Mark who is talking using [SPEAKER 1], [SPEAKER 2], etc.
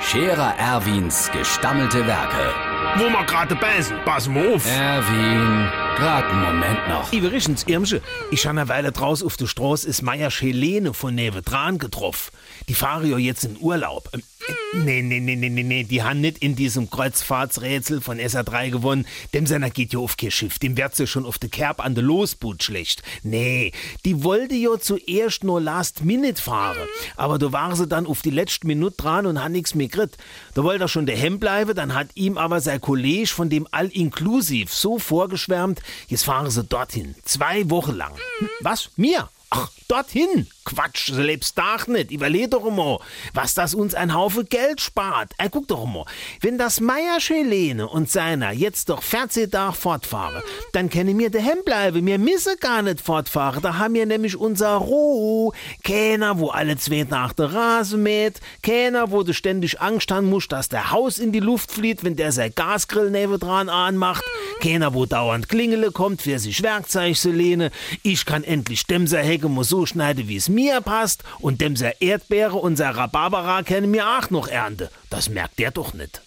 [SPEAKER 1] Scherer Erwins gestammelte Werke.
[SPEAKER 2] wo wir gerade beißen, pass mal auf.
[SPEAKER 1] Erwin, grad einen Moment noch.
[SPEAKER 2] Übrigens, Irmsche, ich habe eine Weile draus auf der Straße ist Meier Helene von Nevedran getroffen. Die fahren ja jetzt in Urlaub. Ähm, äh, Nee, nee, nee, nee, nee, nee, die haben nicht in diesem Kreuzfahrtsrätsel von SA3 gewonnen. Dem seiner geht ja auf kein Schiff, dem wird's ja schon auf de Kerb an de Losboot schlecht. Nee, die wollte ja zuerst nur Last Minute fahren. Aber da war sie dann auf die letzte Minute dran und hat nix mehr gekriegt. Da wollte er schon daheim bleiben, dann hat ihm aber sein Kollege von dem All-Inclusive so vorgeschwärmt, jetzt fahren sie dorthin. Zwei Wochen lang. Hm, Was? Mir? Ach, dorthin? Quatsch, so lebst doch nicht. Überleg doch mal, was das uns ein Haufen Geld spart. Ey, guck doch mal, wenn das Meier Helene und seiner jetzt doch 14 Tage fortfahren, dann können wir daheim bleiben. Wir müssen gar nicht fortfahren. Da haben wir nämlich unser Ruhe. Keiner, wo alle zwei nach der Rasen mäht. Keiner, wo du ständig Angst haben musst, dass der Haus in die Luft flieht, wenn der sein Gasgrill nebendran anmacht. Keiner, wo dauernd Klingele kommt, für sich Werkzeug zu lehnen. Ich kann endlich Dämser Hecke muss so schneiden, wie es mir passt. Und Dämser Erdbeere und sein Rhabarbera können mir auch noch ernten. Das merkt der doch nicht.